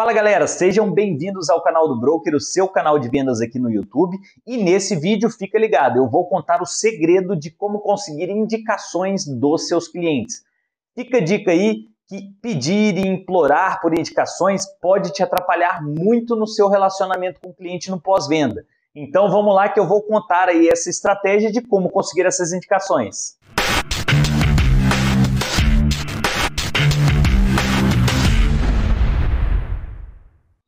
Fala galera, sejam bem-vindos ao canal do Broker, o seu canal de vendas aqui no YouTube. E nesse vídeo, fica ligado, eu vou contar o segredo de como conseguir indicações dos seus clientes. Fica a dica aí que pedir e implorar por indicações pode te atrapalhar muito no seu relacionamento com o cliente no pós-venda. Então vamos lá que eu vou contar aí essa estratégia de como conseguir essas indicações.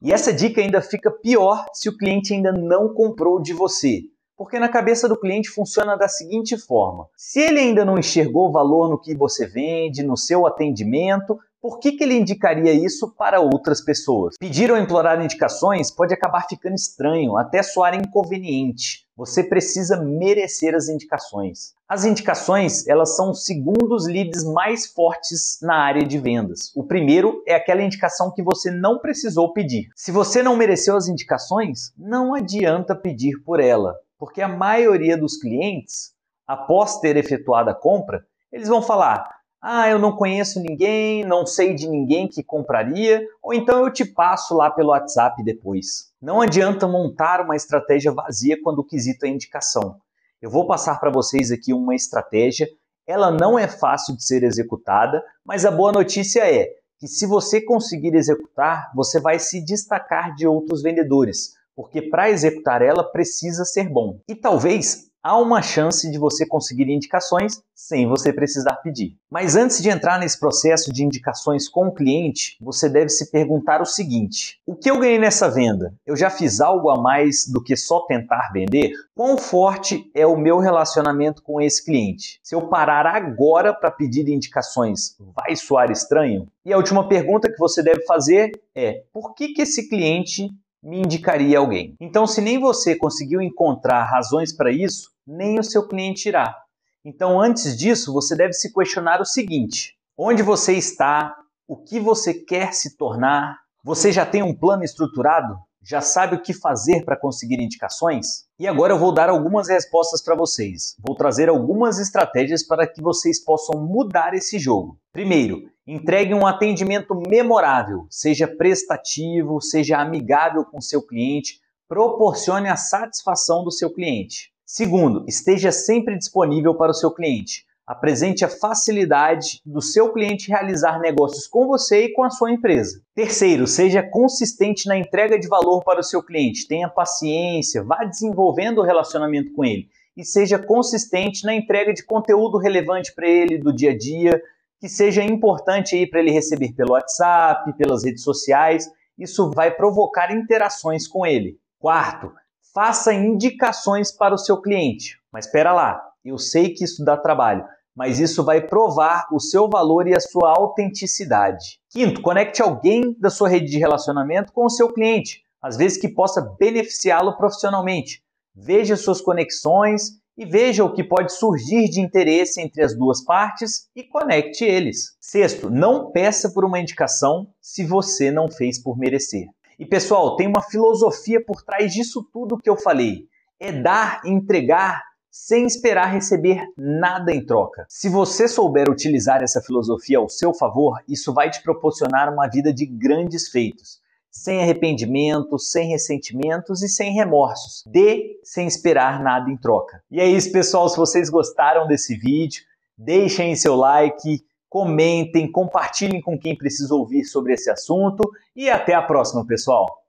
E essa dica ainda fica pior se o cliente ainda não comprou de você. Porque na cabeça do cliente funciona da seguinte forma: se ele ainda não enxergou valor no que você vende, no seu atendimento, por que, que ele indicaria isso para outras pessoas? Pedir ou implorar indicações pode acabar ficando estranho, até soar inconveniente. Você precisa merecer as indicações. As indicações, elas são os segundos leads mais fortes na área de vendas. O primeiro é aquela indicação que você não precisou pedir. Se você não mereceu as indicações, não adianta pedir por ela, porque a maioria dos clientes, após ter efetuado a compra, eles vão falar: ah, eu não conheço ninguém, não sei de ninguém que compraria, ou então eu te passo lá pelo WhatsApp depois. Não adianta montar uma estratégia vazia quando o quesito é indicação. Eu vou passar para vocês aqui uma estratégia. Ela não é fácil de ser executada, mas a boa notícia é que se você conseguir executar, você vai se destacar de outros vendedores, porque para executar ela precisa ser bom. E talvez há uma chance de você conseguir indicações sem você precisar pedir. Mas antes de entrar nesse processo de indicações com o cliente, você deve se perguntar o seguinte: o que eu ganhei nessa venda? Eu já fiz algo a mais do que só tentar vender? Quão forte é o meu relacionamento com esse cliente? Se eu parar agora para pedir indicações, vai soar estranho? E a última pergunta que você deve fazer é: por que, que esse cliente me indicaria alguém. Então, se nem você conseguiu encontrar razões para isso, nem o seu cliente irá. Então, antes disso, você deve se questionar o seguinte: onde você está? O que você quer se tornar? Você já tem um plano estruturado? Já sabe o que fazer para conseguir indicações? E agora eu vou dar algumas respostas para vocês. Vou trazer algumas estratégias para que vocês possam mudar esse jogo. Primeiro, entregue um atendimento memorável, seja prestativo, seja amigável com seu cliente, proporcione a satisfação do seu cliente. Segundo, esteja sempre disponível para o seu cliente. Apresente a facilidade do seu cliente realizar negócios com você e com a sua empresa. Terceiro, seja consistente na entrega de valor para o seu cliente. Tenha paciência, vá desenvolvendo o relacionamento com ele e seja consistente na entrega de conteúdo relevante para ele do dia a dia, que seja importante aí para ele receber pelo WhatsApp, pelas redes sociais. Isso vai provocar interações com ele. Quarto, faça indicações para o seu cliente. Mas espera lá, eu sei que isso dá trabalho, mas isso vai provar o seu valor e a sua autenticidade. Quinto, conecte alguém da sua rede de relacionamento com o seu cliente, às vezes que possa beneficiá-lo profissionalmente. Veja suas conexões e veja o que pode surgir de interesse entre as duas partes e conecte eles. Sexto, não peça por uma indicação se você não fez por merecer. E pessoal, tem uma filosofia por trás disso tudo que eu falei. É dar entregar sem esperar receber nada em troca. Se você souber utilizar essa filosofia ao seu favor, isso vai te proporcionar uma vida de grandes feitos. Sem arrependimento, sem ressentimentos e sem remorsos. Dê sem esperar nada em troca. E é isso, pessoal. Se vocês gostaram desse vídeo, deixem seu like, comentem, compartilhem com quem precisa ouvir sobre esse assunto e até a próxima, pessoal.